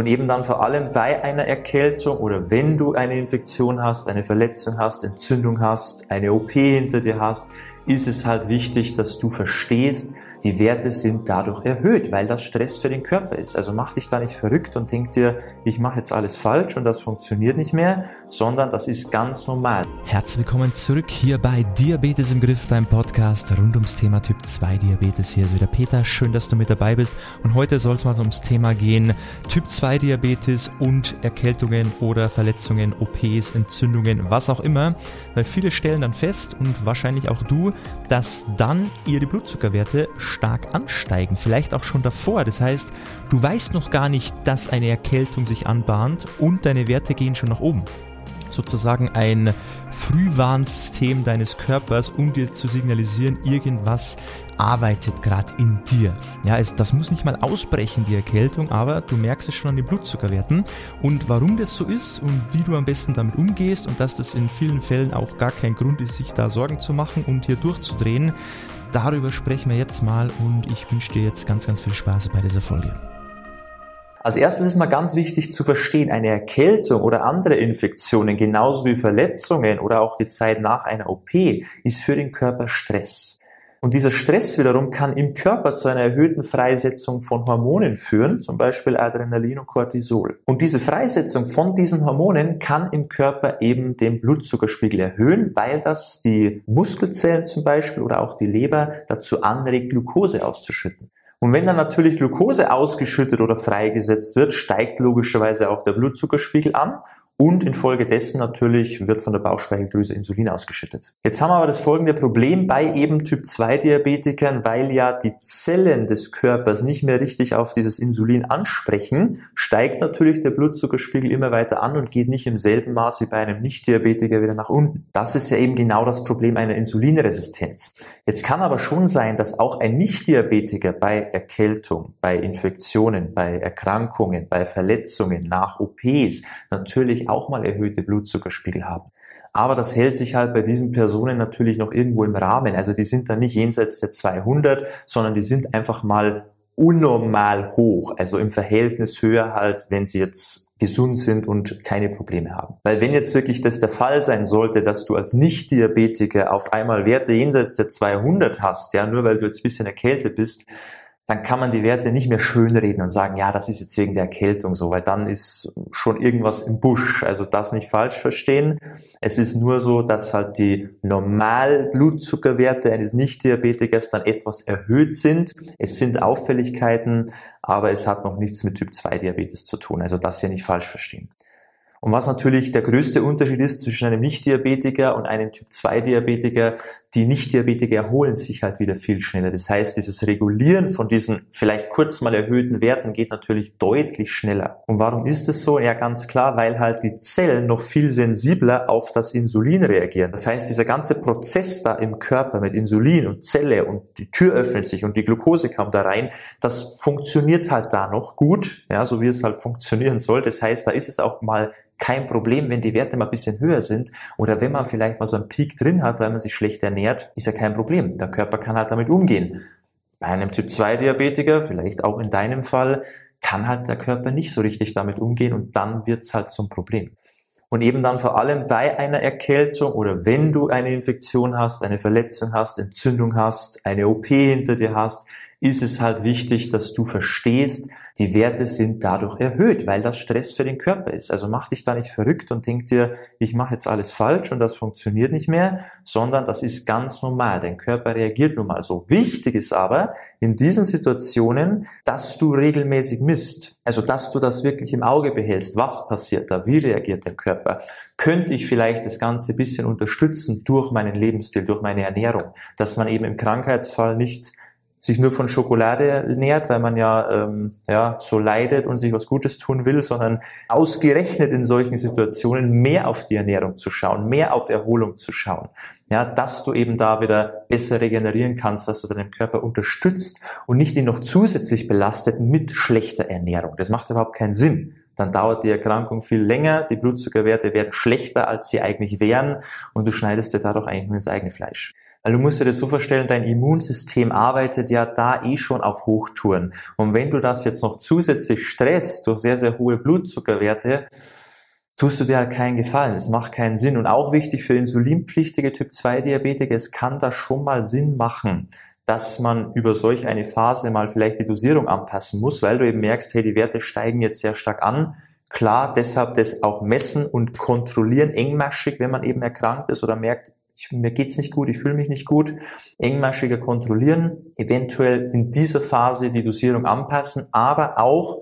Und eben dann vor allem bei einer Erkältung oder wenn du eine Infektion hast, eine Verletzung hast, Entzündung hast, eine OP hinter dir hast, ist es halt wichtig, dass du verstehst, die Werte sind dadurch erhöht, weil das Stress für den Körper ist. Also mach dich da nicht verrückt und denk dir, ich mache jetzt alles falsch und das funktioniert nicht mehr, sondern das ist ganz normal. Herzlich willkommen zurück hier bei Diabetes im Griff, deinem Podcast rund ums Thema Typ 2 Diabetes. Hier ist wieder Peter, schön, dass du mit dabei bist und heute soll es mal ums Thema gehen, Typ 2 Diabetes und Erkältungen oder Verletzungen, OPs, Entzündungen, was auch immer, weil viele stellen dann fest und wahrscheinlich auch du, dass dann ihre Blutzuckerwerte stark ansteigen, vielleicht auch schon davor. Das heißt, du weißt noch gar nicht, dass eine Erkältung sich anbahnt und deine Werte gehen schon nach oben. Sozusagen ein Frühwarnsystem deines Körpers, um dir zu signalisieren, irgendwas arbeitet gerade in dir. Ja, es, das muss nicht mal ausbrechen, die Erkältung, aber du merkst es schon an den Blutzuckerwerten. Und warum das so ist und wie du am besten damit umgehst und dass das in vielen Fällen auch gar kein Grund ist, sich da Sorgen zu machen und hier durchzudrehen, darüber sprechen wir jetzt mal und ich wünsche dir jetzt ganz, ganz viel Spaß bei dieser Folge. Als erstes ist mal ganz wichtig zu verstehen, eine Erkältung oder andere Infektionen, genauso wie Verletzungen oder auch die Zeit nach einer OP, ist für den Körper Stress. Und dieser Stress wiederum kann im Körper zu einer erhöhten Freisetzung von Hormonen führen, zum Beispiel Adrenalin und Cortisol. Und diese Freisetzung von diesen Hormonen kann im Körper eben den Blutzuckerspiegel erhöhen, weil das die Muskelzellen zum Beispiel oder auch die Leber dazu anregt, Glucose auszuschütten. Und wenn dann natürlich Glucose ausgeschüttet oder freigesetzt wird, steigt logischerweise auch der Blutzuckerspiegel an und infolgedessen natürlich wird von der Bauchspeicheldrüse Insulin ausgeschüttet. Jetzt haben wir aber das folgende Problem bei eben Typ 2 Diabetikern, weil ja die Zellen des Körpers nicht mehr richtig auf dieses Insulin ansprechen, steigt natürlich der Blutzuckerspiegel immer weiter an und geht nicht im selben Maß wie bei einem Nicht-Diabetiker wieder nach unten. Das ist ja eben genau das Problem einer Insulinresistenz. Jetzt kann aber schon sein, dass auch ein Nicht-Diabetiker bei Erkältung, bei Infektionen, bei Erkrankungen, bei Verletzungen nach OPs natürlich auch mal erhöhte Blutzuckerspiegel haben. Aber das hält sich halt bei diesen Personen natürlich noch irgendwo im Rahmen. Also die sind dann nicht jenseits der 200, sondern die sind einfach mal unnormal hoch. Also im Verhältnis höher halt, wenn sie jetzt gesund sind und keine Probleme haben. Weil wenn jetzt wirklich das der Fall sein sollte, dass du als Nicht-Diabetiker auf einmal Werte jenseits der 200 hast, ja, nur weil du jetzt ein bisschen erkältet bist, dann kann man die Werte nicht mehr schönreden und sagen, ja, das ist jetzt wegen der Erkältung so, weil dann ist schon irgendwas im Busch. Also das nicht falsch verstehen. Es ist nur so, dass halt die Normalblutzuckerwerte eines Nicht-Diabetikers dann etwas erhöht sind. Es sind Auffälligkeiten, aber es hat noch nichts mit Typ 2 Diabetes zu tun. Also das hier nicht falsch verstehen. Und was natürlich der größte Unterschied ist zwischen einem Nicht-Diabetiker und einem Typ-2-Diabetiker, die Nicht-Diabetiker erholen sich halt wieder viel schneller. Das heißt, dieses Regulieren von diesen vielleicht kurz mal erhöhten Werten geht natürlich deutlich schneller. Und warum ist es so? Ja, ganz klar, weil halt die Zellen noch viel sensibler auf das Insulin reagieren. Das heißt, dieser ganze Prozess da im Körper mit Insulin und Zelle und die Tür öffnet sich und die Glucose kommt da rein, das funktioniert halt da noch gut, ja, so wie es halt funktionieren soll. Das heißt, da ist es auch mal kein Problem, wenn die Werte mal ein bisschen höher sind oder wenn man vielleicht mal so einen Peak drin hat, weil man sich schlecht ernährt, ist ja kein Problem. Der Körper kann halt damit umgehen. Bei einem Typ 2 Diabetiker, vielleicht auch in deinem Fall, kann halt der Körper nicht so richtig damit umgehen und dann wird's halt zum Problem. Und eben dann vor allem bei einer Erkältung oder wenn du eine Infektion hast, eine Verletzung hast, Entzündung hast, eine OP hinter dir hast, ist es halt wichtig, dass du verstehst, die Werte sind dadurch erhöht, weil das Stress für den Körper ist. Also mach dich da nicht verrückt und denk dir, ich mache jetzt alles falsch und das funktioniert nicht mehr, sondern das ist ganz normal. Dein Körper reagiert nun mal so. Wichtig ist aber in diesen Situationen, dass du regelmäßig misst. Also dass du das wirklich im Auge behältst. Was passiert da? Wie reagiert der Körper? Könnte ich vielleicht das Ganze bisschen unterstützen durch meinen Lebensstil, durch meine Ernährung, dass man eben im Krankheitsfall nicht sich nur von Schokolade ernährt, weil man ja, ähm, ja so leidet und sich was Gutes tun will, sondern ausgerechnet in solchen Situationen mehr auf die Ernährung zu schauen, mehr auf Erholung zu schauen. Ja, dass du eben da wieder besser regenerieren kannst, dass du deinen Körper unterstützt und nicht ihn noch zusätzlich belastet mit schlechter Ernährung. Das macht überhaupt keinen Sinn dann dauert die Erkrankung viel länger, die Blutzuckerwerte werden schlechter, als sie eigentlich wären und du schneidest dir dadurch eigentlich nur ins eigene Fleisch. Weil du musst dir das so vorstellen, dein Immunsystem arbeitet ja da eh schon auf Hochtouren. Und wenn du das jetzt noch zusätzlich stresst durch sehr, sehr hohe Blutzuckerwerte, tust du dir halt keinen Gefallen. Es macht keinen Sinn. Und auch wichtig für insulinpflichtige Typ-2-Diabetiker, es kann da schon mal Sinn machen, dass man über solch eine Phase mal vielleicht die Dosierung anpassen muss, weil du eben merkst, hey, die Werte steigen jetzt sehr stark an. Klar, deshalb das auch messen und kontrollieren, engmaschig, wenn man eben erkrankt ist oder merkt, ich, mir geht's nicht gut, ich fühle mich nicht gut, engmaschiger kontrollieren, eventuell in dieser Phase die Dosierung anpassen, aber auch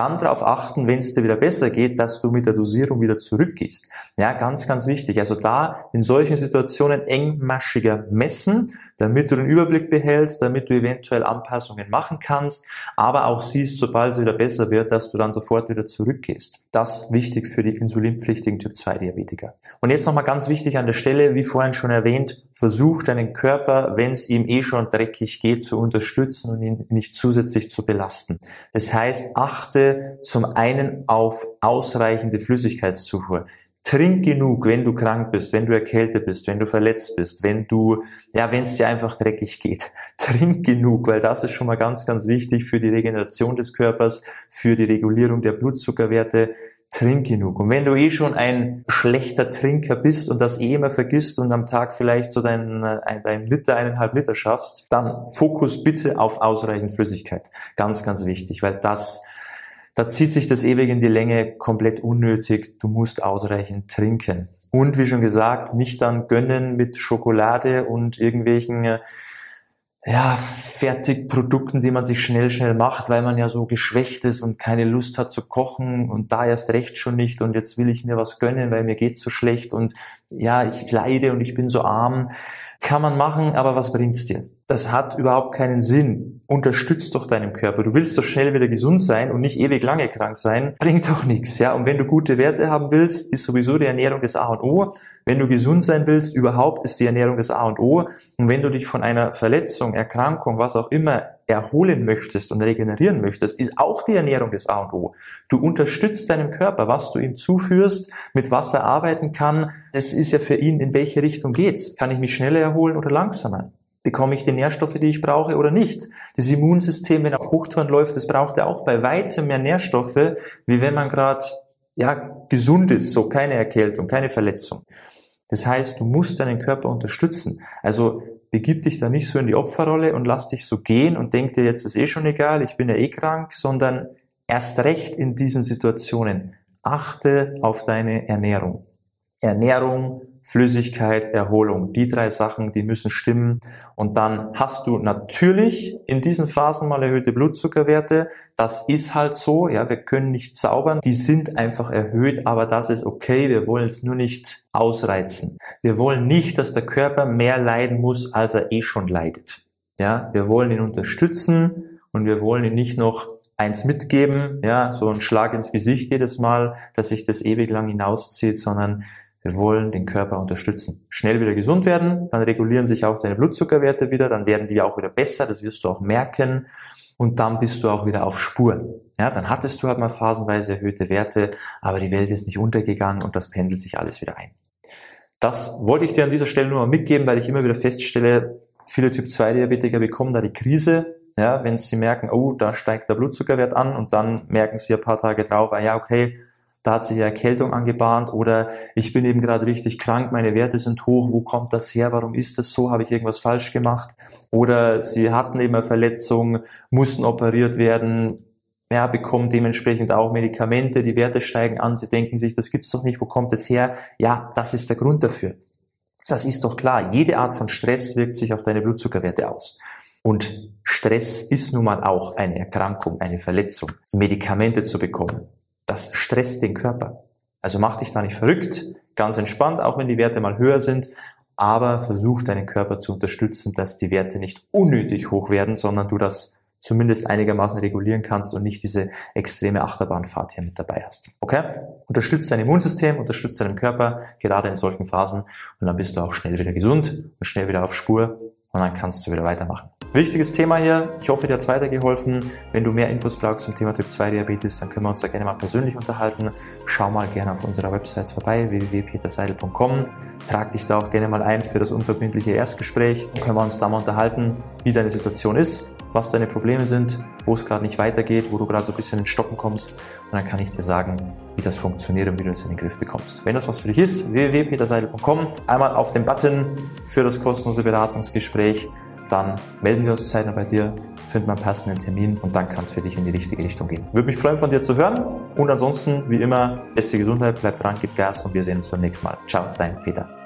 dann darauf achten, wenn es dir wieder besser geht, dass du mit der Dosierung wieder zurückgehst. Ja, ganz, ganz wichtig. Also da in solchen Situationen engmaschiger messen, damit du den Überblick behältst, damit du eventuell Anpassungen machen kannst, aber auch siehst, sobald es wieder besser wird, dass du dann sofort wieder zurückgehst. Das wichtig für die insulinpflichtigen Typ-2-Diabetiker. Und jetzt nochmal ganz wichtig an der Stelle, wie vorhin schon erwähnt, versuch deinen Körper, wenn es ihm eh schon dreckig geht, zu unterstützen und ihn nicht zusätzlich zu belasten. Das heißt, achte zum einen auf ausreichende Flüssigkeitszufuhr. Trink genug, wenn du krank bist, wenn du erkältet bist, wenn du verletzt bist, wenn du, ja, wenn es dir einfach dreckig geht. Trink genug, weil das ist schon mal ganz, ganz wichtig für die Regeneration des Körpers, für die Regulierung der Blutzuckerwerte. Trink genug. Und wenn du eh schon ein schlechter Trinker bist und das eh immer vergisst und am Tag vielleicht so deinen, äh, deinen Liter, eineinhalb Liter schaffst, dann Fokus bitte auf ausreichend Flüssigkeit. Ganz, ganz wichtig, weil das da zieht sich das ewig in die Länge, komplett unnötig. Du musst ausreichend trinken. Und wie schon gesagt, nicht dann gönnen mit Schokolade und irgendwelchen äh, ja, Fertigprodukten, die man sich schnell, schnell macht, weil man ja so geschwächt ist und keine Lust hat zu kochen und da erst recht schon nicht und jetzt will ich mir was gönnen, weil mir geht's so schlecht und ja, ich leide und ich bin so arm. Kann man machen, aber was bringt's dir? Das hat überhaupt keinen Sinn. Unterstützt doch deinem Körper. Du willst doch schnell wieder gesund sein und nicht ewig lange krank sein. Bringt doch nichts, ja. Und wenn du gute Werte haben willst, ist sowieso die Ernährung das A und O. Wenn du gesund sein willst, überhaupt ist die Ernährung das A und O. Und wenn du dich von einer Verletzung, Erkrankung, was auch immer erholen möchtest und regenerieren möchtest, ist auch die Ernährung das A und O. Du unterstützt deinem Körper, was du ihm zuführst, mit was er arbeiten kann. Das ist ja für ihn, in welche Richtung geht's. Kann ich mich schneller erholen oder langsamer? Bekomme ich die Nährstoffe, die ich brauche oder nicht? Das Immunsystem, wenn auf Hochtouren läuft, das braucht ja auch bei weitem mehr Nährstoffe, wie wenn man gerade ja, gesund ist, so keine Erkältung, keine Verletzung. Das heißt, du musst deinen Körper unterstützen. Also begib dich da nicht so in die Opferrolle und lass dich so gehen und denk dir, jetzt ist eh schon egal, ich bin ja eh krank, sondern erst recht in diesen Situationen achte auf deine Ernährung. Ernährung, Flüssigkeit, Erholung. Die drei Sachen, die müssen stimmen. Und dann hast du natürlich in diesen Phasen mal erhöhte Blutzuckerwerte. Das ist halt so. Ja, wir können nicht zaubern. Die sind einfach erhöht, aber das ist okay. Wir wollen es nur nicht ausreizen. Wir wollen nicht, dass der Körper mehr leiden muss, als er eh schon leidet. Ja, wir wollen ihn unterstützen und wir wollen ihn nicht noch eins mitgeben, ja, so ein Schlag ins Gesicht jedes Mal, dass sich das ewig lang hinauszieht, sondern wir wollen den Körper unterstützen. Schnell wieder gesund werden, dann regulieren sich auch deine Blutzuckerwerte wieder, dann werden die auch wieder besser, das wirst du auch merken. Und dann bist du auch wieder auf Spur. Ja, dann hattest du halt mal phasenweise erhöhte Werte, aber die Welt ist nicht untergegangen und das pendelt sich alles wieder ein. Das wollte ich dir an dieser Stelle nur mal mitgeben, weil ich immer wieder feststelle, viele Typ-2-Diabetiker bekommen da die Krise, ja, wenn sie merken, oh, da steigt der Blutzuckerwert an und dann merken sie ein paar Tage drauf, ah ja, okay, da hat sich eine Erkältung angebahnt oder ich bin eben gerade richtig krank, meine Werte sind hoch, wo kommt das her, warum ist das so, habe ich irgendwas falsch gemacht oder sie hatten eben eine Verletzung, mussten operiert werden, ja, bekommen dementsprechend auch Medikamente, die Werte steigen an, sie denken sich, das gibt's doch nicht, wo kommt das her? Ja, das ist der Grund dafür. Das ist doch klar, jede Art von Stress wirkt sich auf deine Blutzuckerwerte aus. Und Stress ist nun mal auch eine Erkrankung, eine Verletzung. Medikamente zu bekommen, das stresst den Körper. Also mach dich da nicht verrückt, ganz entspannt, auch wenn die Werte mal höher sind, aber versuch deinen Körper zu unterstützen, dass die Werte nicht unnötig hoch werden, sondern du das zumindest einigermaßen regulieren kannst und nicht diese extreme Achterbahnfahrt hier mit dabei hast. Okay? Unterstützt dein Immunsystem, unterstützt deinen Körper, gerade in solchen Phasen und dann bist du auch schnell wieder gesund und schnell wieder auf Spur und dann kannst du wieder weitermachen. Wichtiges Thema hier. Ich hoffe, dir hat es weitergeholfen. Wenn du mehr Infos brauchst zum Thema Typ 2 Diabetes, dann können wir uns da gerne mal persönlich unterhalten. Schau mal gerne auf unserer Website vorbei, www.peterseidel.com. Trag dich da auch gerne mal ein für das unverbindliche Erstgespräch und können wir uns da mal unterhalten, wie deine Situation ist, was deine Probleme sind, wo es gerade nicht weitergeht, wo du gerade so ein bisschen in Stocken kommst. Und dann kann ich dir sagen, wie das funktioniert und wie du es in den Griff bekommst. Wenn das was für dich ist, www.peterseidel.com. Einmal auf den Button für das kostenlose Beratungsgespräch dann melden wir uns zeitnah bei dir, finden wir einen passenden Termin und dann kann es für dich in die richtige Richtung gehen. Würde mich freuen, von dir zu hören und ansonsten, wie immer, beste Gesundheit, bleib dran, gib Gas und wir sehen uns beim nächsten Mal. Ciao, dein Peter.